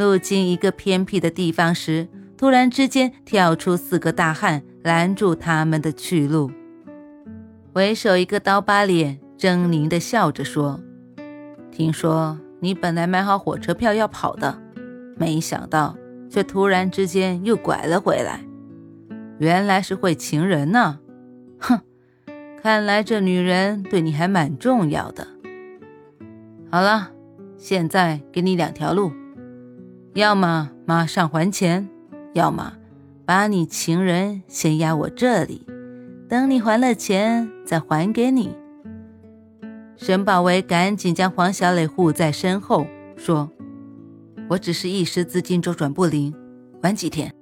路经一个偏僻的地方时，突然之间跳出四个大汉，拦住他们的去路。为首一个刀疤脸狰狞的笑着说：“听说你本来买好火车票要跑的，没想到却突然之间又拐了回来。原来是会情人呢！哼，看来这女人对你还蛮重要的。好了，现在给你两条路。”要么马上还钱，要么把你情人先押我这里，等你还了钱再还给你。沈宝维赶紧将黄小磊护在身后，说：“我只是一时资金周转不灵，晚几天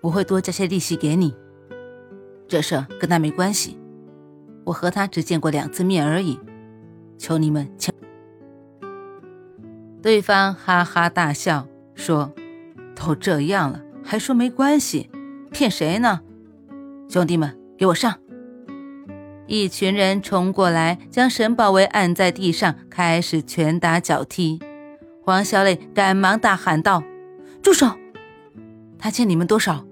我会多加些利息给你。这事跟他没关系，我和他只见过两次面而已，求你们请。”对方哈哈大笑。说：“都这样了，还说没关系，骗谁呢？兄弟们，给我上！”一群人冲过来，将沈宝维按在地上，开始拳打脚踢。黄小磊赶忙大喊道：“住手！他欠你们多少？”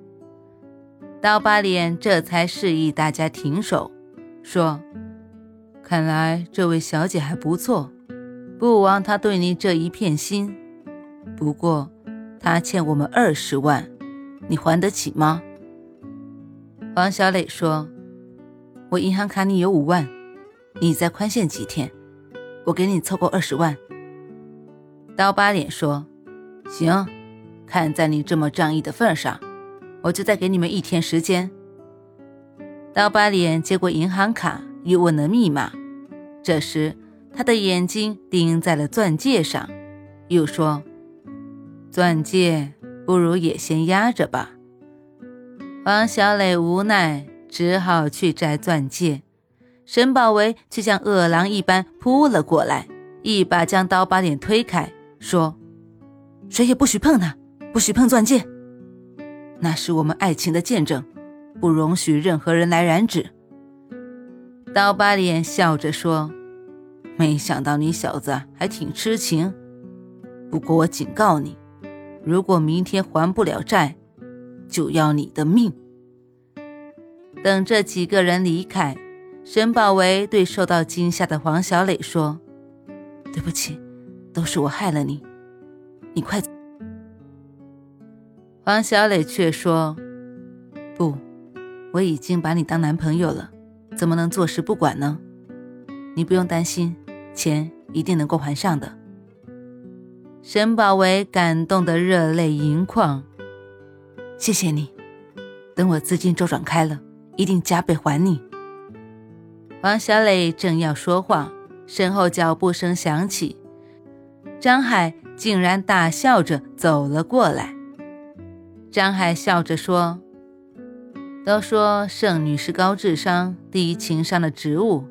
刀疤脸这才示意大家停手，说：“看来这位小姐还不错，不枉她对你这一片心。”不过，他欠我们二十万，你还得起吗？王小磊说：“我银行卡里有五万，你再宽限几天，我给你凑够二十万。”刀疤脸说：“行，看在你这么仗义的份上，我就再给你们一天时间。”刀疤脸接过银行卡，又问了密码。这时，他的眼睛盯在了钻戒上，又说。钻戒不如也先压着吧。王小磊无奈，只好去摘钻戒。沈宝维却像饿狼一般扑了过来，一把将刀疤脸推开，说：“谁也不许碰他，不许碰钻戒，那是我们爱情的见证，不容许任何人来染指。”刀疤脸笑着说：“没想到你小子还挺痴情，不过我警告你。”如果明天还不了债，就要你的命。等这几个人离开，沈宝维对受到惊吓的黄小磊说：“对不起，都是我害了你，你快走。”黄小磊却说：“不，我已经把你当男朋友了，怎么能坐视不管呢？你不用担心，钱一定能够还上的。”沈宝维感动得热泪盈眶，谢谢你，等我资金周转开了，一定加倍还你。王小磊正要说话，身后脚步声响起，张海竟然大笑着走了过来。张海笑着说：“都说圣女是高智商、低情商的植物，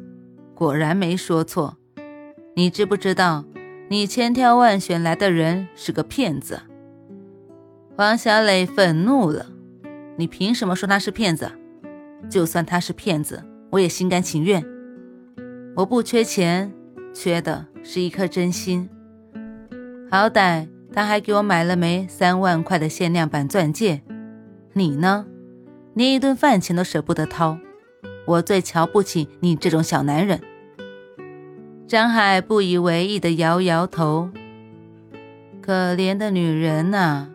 果然没说错。你知不知道？”你千挑万选来的人是个骗子，王小磊愤怒了。你凭什么说他是骗子？就算他是骗子，我也心甘情愿。我不缺钱，缺的是一颗真心。好歹他还给我买了枚三万块的限量版钻戒，你呢？连一顿饭钱都舍不得掏。我最瞧不起你这种小男人。张海不以为意地摇摇头。可怜的女人呐，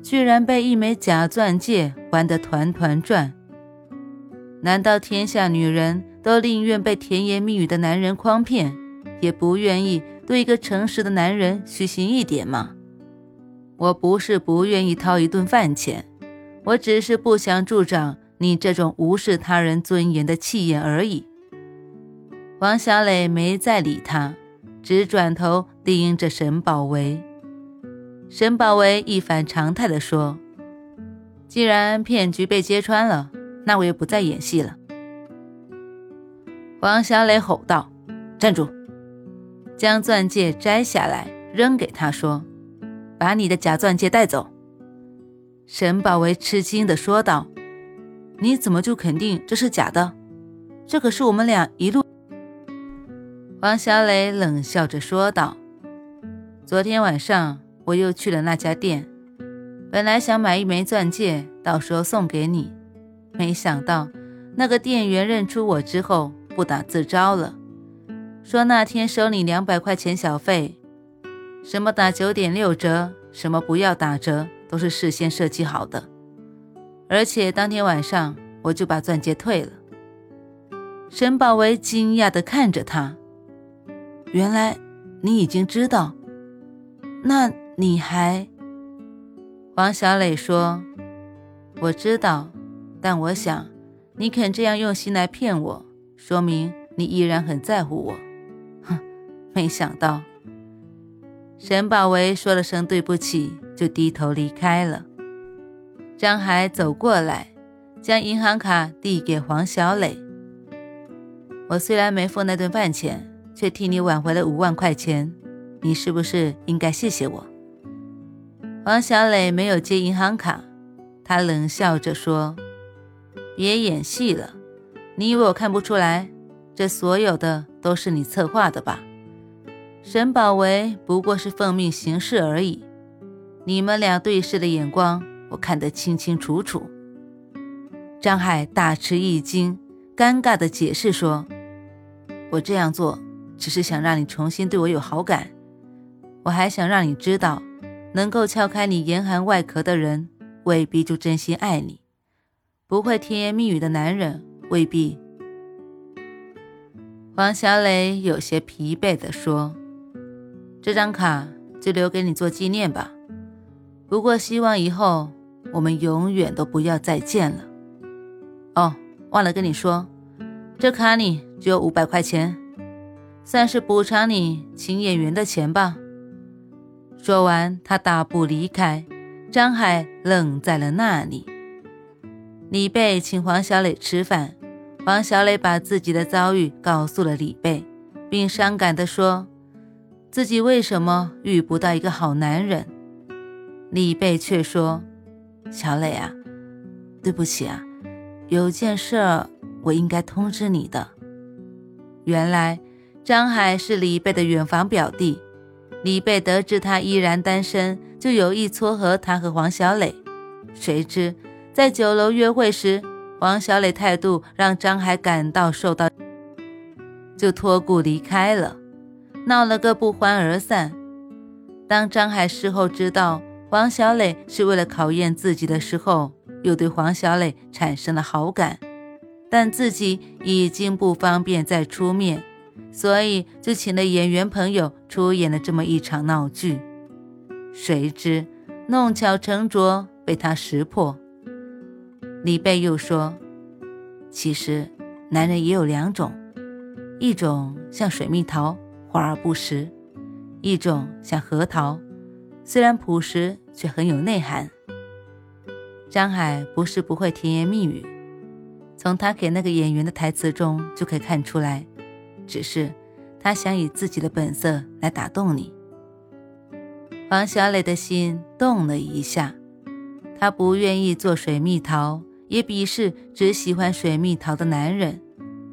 居然被一枚假钻戒玩得团团转。难道天下女人都宁愿被甜言蜜语的男人诓骗，也不愿意对一个诚实的男人虚心一点吗？我不是不愿意掏一顿饭钱，我只是不想助长你这种无视他人尊严的气焰而已。王小磊没再理他，只转头盯着沈宝维。沈宝维一反常态地说：“既然骗局被揭穿了，那我也不再演戏了。”王小磊吼道：“站住！”将钻戒摘下来扔给他，说：“把你的假钻戒带走。”沈宝维吃惊地说道：“你怎么就肯定这是假的？这可是我们俩一路……”王小磊冷笑着说道：“昨天晚上我又去了那家店，本来想买一枚钻戒，到时候送给你，没想到那个店员认出我之后。”不打自招了，说那天收你两百块钱小费，什么打九点六折，什么不要打折，都是事先设计好的。而且当天晚上我就把钻戒退了。沈宝维惊讶地看着他，原来你已经知道，那你还？王小磊说：“我知道，但我想你肯这样用心来骗我。”说明你依然很在乎我，哼！没想到，沈宝维说了声对不起，就低头离开了。张海走过来，将银行卡递给黄小磊。我虽然没付那顿饭钱，却替你挽回了五万块钱，你是不是应该谢谢我？王小磊没有接银行卡，他冷笑着说：“别演戏了。”你以为我看不出来，这所有的都是你策划的吧？沈宝维不过是奉命行事而已。你们俩对视的眼光，我看得清清楚楚。张海大吃一惊，尴尬地解释说：“我这样做只是想让你重新对我有好感，我还想让你知道，能够撬开你严寒外壳的人，未必就真心爱你。不会甜言蜜语的男人。”未必。王小磊有些疲惫地说：“这张卡就留给你做纪念吧。不过希望以后我们永远都不要再见了。”哦，忘了跟你说，这卡里只有五百块钱，算是补偿你请演员的钱吧。说完，他大步离开，张海愣在了那里。李贝请黄小磊吃饭。黄小磊把自己的遭遇告诉了李贝，并伤感地说：“自己为什么遇不到一个好男人？”李贝却说：“小磊啊，对不起啊，有件事我应该通知你的。原来张海是李贝的远房表弟，李贝得知他依然单身，就有意撮合他和黄小磊。谁知在酒楼约会时，王小磊态度让张海感到受到，就托故离开了，闹了个不欢而散。当张海事后知道王小磊是为了考验自己的时候，又对黄小磊产生了好感，但自己已经不方便再出面，所以就请了演员朋友出演了这么一场闹剧。谁知弄巧成拙，被他识破。李贝又说：“其实，男人也有两种，一种像水蜜桃，华而不实；一种像核桃，虽然朴实，却很有内涵。”张海不是不会甜言蜜语，从他给那个演员的台词中就可以看出来，只是他想以自己的本色来打动你。王小磊的心动了一下，他不愿意做水蜜桃。也鄙视只喜欢水蜜桃的男人，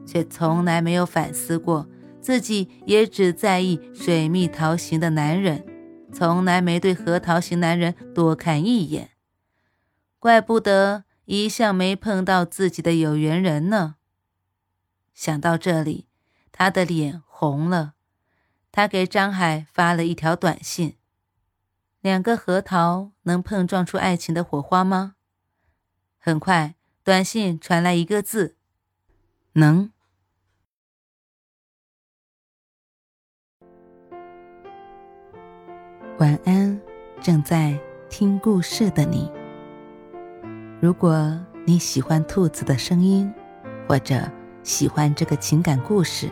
却从来没有反思过自己也只在意水蜜桃型的男人，从来没对核桃型男人多看一眼。怪不得一向没碰到自己的有缘人呢。想到这里，他的脸红了。他给张海发了一条短信：“两个核桃能碰撞出爱情的火花吗？”很快，短信传来一个字：“能。”晚安，正在听故事的你。如果你喜欢兔子的声音，或者喜欢这个情感故事，